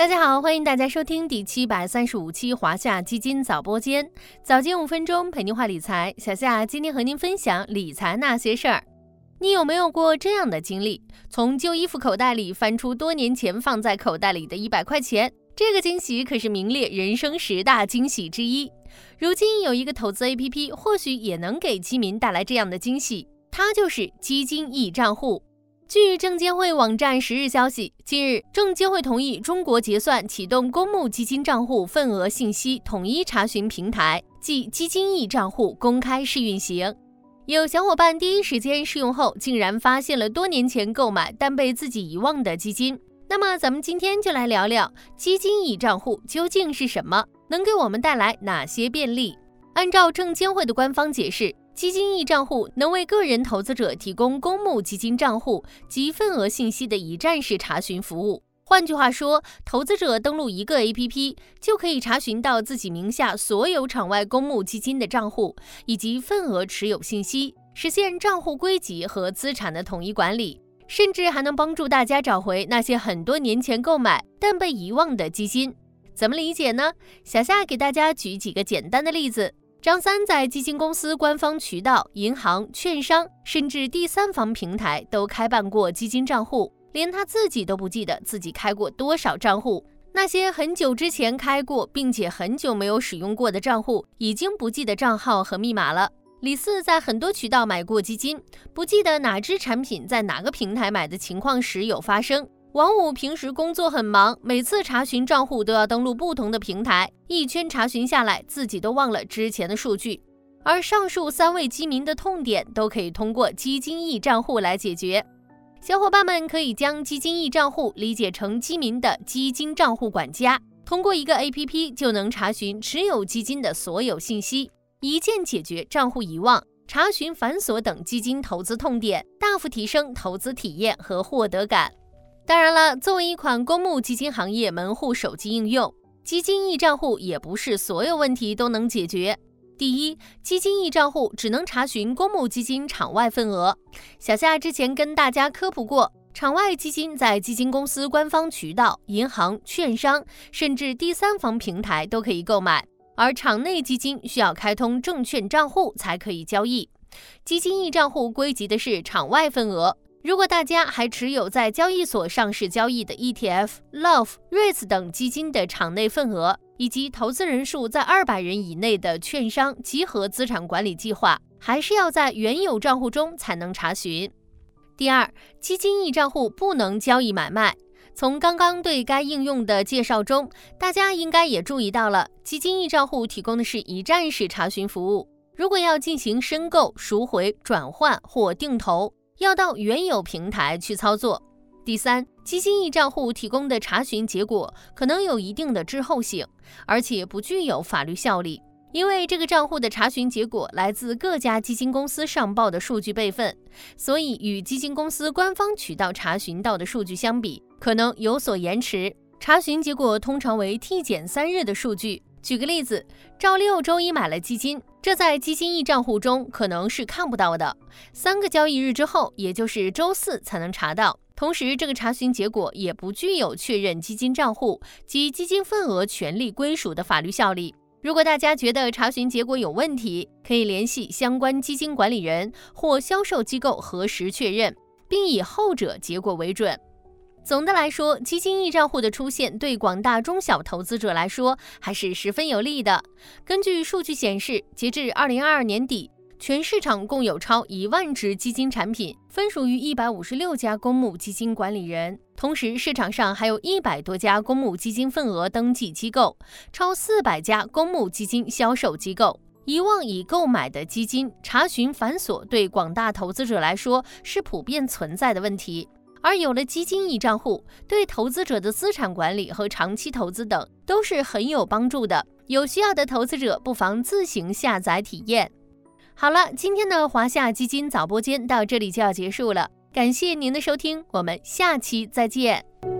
大家好，欢迎大家收听第七百三十五期华夏基金早播间，早间五分钟陪您话理财。小夏今天和您分享理财那些事儿。你有没有过这样的经历？从旧衣服口袋里翻出多年前放在口袋里的一百块钱，这个惊喜可是名列人生十大惊喜之一。如今有一个投资 APP，或许也能给基民带来这样的惊喜，它就是基金易账户。据证监会网站十日消息，近日证监会同意中国结算启动公募基金账户份额信息统一查询平台，即基金 E 账户公开试运行。有小伙伴第一时间试用后，竟然发现了多年前购买但被自己遗忘的基金。那么，咱们今天就来聊聊基金 E 账户究竟是什么，能给我们带来哪些便利？按照证监会的官方解释。基金 E 账户能为个人投资者提供公募基金账户及份额信息的一站式查询服务。换句话说，投资者登录一个 APP 就可以查询到自己名下所有场外公募基金的账户以及份额持有信息，实现账户归集和资产的统一管理，甚至还能帮助大家找回那些很多年前购买但被遗忘的基金。怎么理解呢？小夏给大家举几个简单的例子。张三在基金公司官方渠道、银行、券商，甚至第三方平台都开办过基金账户，连他自己都不记得自己开过多少账户。那些很久之前开过并且很久没有使用过的账户，已经不记得账号和密码了。李四在很多渠道买过基金，不记得哪只产品在哪个平台买的情况时有发生。王五平时工作很忙，每次查询账户都要登录不同的平台，一圈查询下来，自己都忘了之前的数据。而上述三位基民的痛点都可以通过基金易账户来解决。小伙伴们可以将基金易账户理解成基民的基金账户管家，通过一个 APP 就能查询持有基金的所有信息，一键解决账户遗忘、查询繁琐等基金投资痛点，大幅提升投资体验和获得感。当然了，作为一款公募基金行业门户手机应用，基金 E 账户也不是所有问题都能解决。第一，基金 E 账户只能查询公募基金场外份额。小夏之前跟大家科普过，场外基金在基金公司官方渠道、银行、券商，甚至第三方平台都可以购买，而场内基金需要开通证券账户才可以交易。基金 E 账户归集的是场外份额。如果大家还持有在交易所上市交易的 ETF、LOF、REITs 等基金的场内份额，以及投资人数在二百人以内的券商集合资产管理计划，还是要在原有账户中才能查询。第二，基金 E 账户不能交易买卖。从刚刚对该应用的介绍中，大家应该也注意到了，基金 E 账户提供的是一站式查询服务。如果要进行申购、赎回、转换或定投，要到原有平台去操作。第三，基金 E 账户提供的查询结果可能有一定的滞后性，而且不具有法律效力，因为这个账户的查询结果来自各家基金公司上报的数据备份，所以与基金公司官方渠道查询到的数据相比，可能有所延迟。查询结果通常为 T 减三日的数据。举个例子，赵六周一买了基金，这在基金 E 账户中可能是看不到的。三个交易日之后，也就是周四才能查到。同时，这个查询结果也不具有确认基金账户及基金份额权利归属的法律效力。如果大家觉得查询结果有问题，可以联系相关基金管理人或销售机构核实确认，并以后者结果为准。总的来说，基金易账户的出现对广大中小投资者来说还是十分有利的。根据数据显示，截至二零二二年底，全市场共有超一万只基金产品分属于一百五十六家公募基金管理人，同时市场上还有一百多家公募基金份额登记机构，超四百家公募基金销售机构。遗忘已购买的基金查询繁琐，对广大投资者来说是普遍存在的问题。而有了基金一账户，对投资者的资产管理和长期投资等都是很有帮助的。有需要的投资者不妨自行下载体验。好了，今天的华夏基金早播间到这里就要结束了，感谢您的收听，我们下期再见。